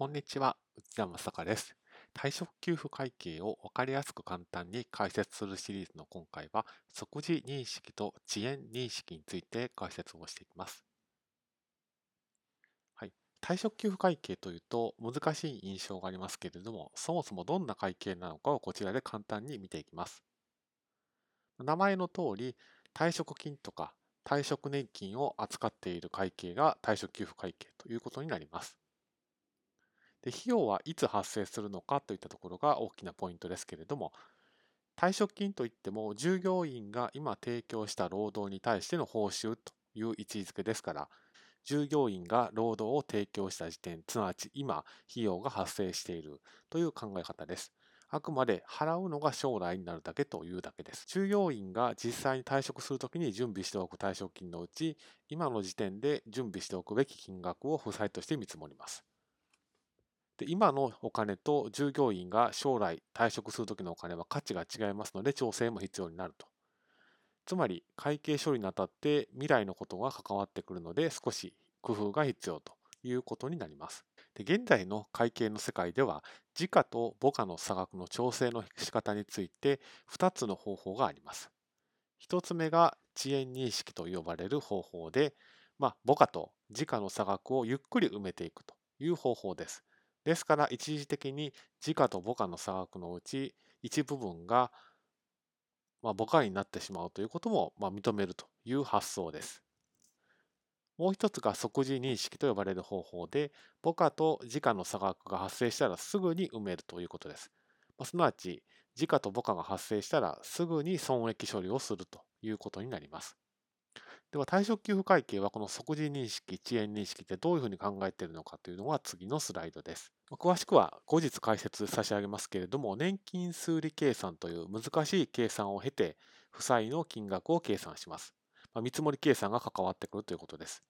こんにちは、内田正孝です。退職給付会計を分かりやすく簡単に解説するシリーズの今回は、即時認識と遅延認識について解説をしていきます。はい、退職給付会計というと難しい印象がありますけれども、そもそもどんな会計なのかをこちらで簡単に見ていきます。名前の通り、退職金とか退職年金を扱っている会計が退職給付会計ということになります。で費用はいつ発生するのかといったところが大きなポイントですけれども、退職金といっても従業員が今提供した労働に対しての報酬という位置づけですから、従業員が労働を提供した時点、すなわち今、費用が発生しているという考え方です。あくまで払うのが将来になるだけというだけです。従業員が実際に退職するときに準備しておく退職金のうち、今の時点で準備しておくべき金額を負債として見積もります。で今のお金と従業員が将来退職するときのお金は価値が違いますので調整も必要になると。つまり会計処理にあたって未来のことが関わってくるので少し工夫が必要ということになります。で現在の会計の世界では時価と母価の差額の調整の仕方について2つの方法があります。1つ目が遅延認識と呼ばれる方法で、まあ、母価と時価の差額をゆっくり埋めていくという方法です。ですから一時的に時価と母価の差額のうち一部分がまあ母価になってしまうということもまあ認めるという発想です。もう一つが即時認識と呼ばれる方法で、母価と時価の差額が発生したらすぐに埋めるということです。まあ、すなわち、時価と母価が発生したらすぐに損益処理をするということになります。では、退職給付会計はこの即時認識、遅延認識ってどういうふうに考えているのかというのが次のスライドです。詳しくは後日解説差し上げますけれども、年金数理計算という難しい計算を経て、負債の金額を計算します。まあ、見積計算が関わってくるということです。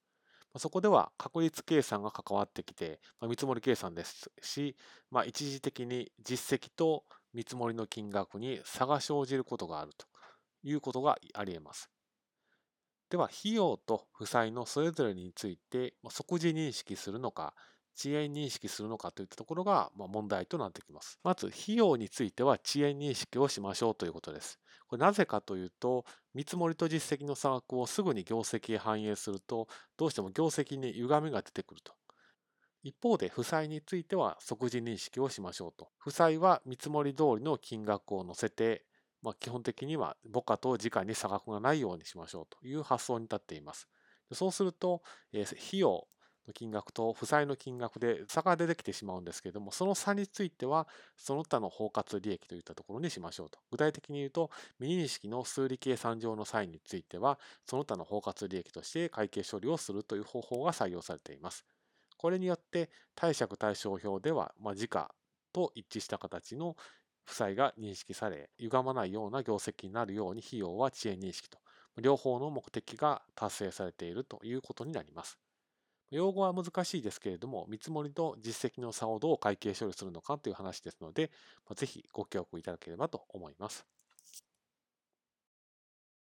まあ、そこでは確率計算が関わってきて、まあ、見積計算ですし、まあ、一時的に実績と見積もりの金額に差が生じることがあるということがあり得ます。では、費用と負債のそれぞれについて即時認識するのか、遅延認識するのかといったところが問題となってきます。まず、費用については遅延認識をしましょうということです。これなぜかというと、見積もりと実績の差額をすぐに業績へ反映すると、どうしても業績に歪みが出てくると。一方で、負債については即時認識をしましょうと。負債は見積もり通りの金額を載せて、まあ、基本的には母価と時価に差額がないようにしましょうという発想に立っています。そうすると、えー、費用の金額と負債の金額で差が出てきてしまうんですけれども、その差については、その他の包括利益といったところにしましょうと。具体的に言うと、未認識の数理計算上の際については、その他の包括利益として会計処理をするという方法が採用されています。これによって、貸借対照表では、まあ、時価と一致した形の負債が認識され、歪まないような業績になるように費用は遅延認識と、両方の目的が達成されているということになります。用語は難しいですけれども、見積もりと実績の差をどう会計処理するのかという話ですので、ぜひご協力いただければと思います。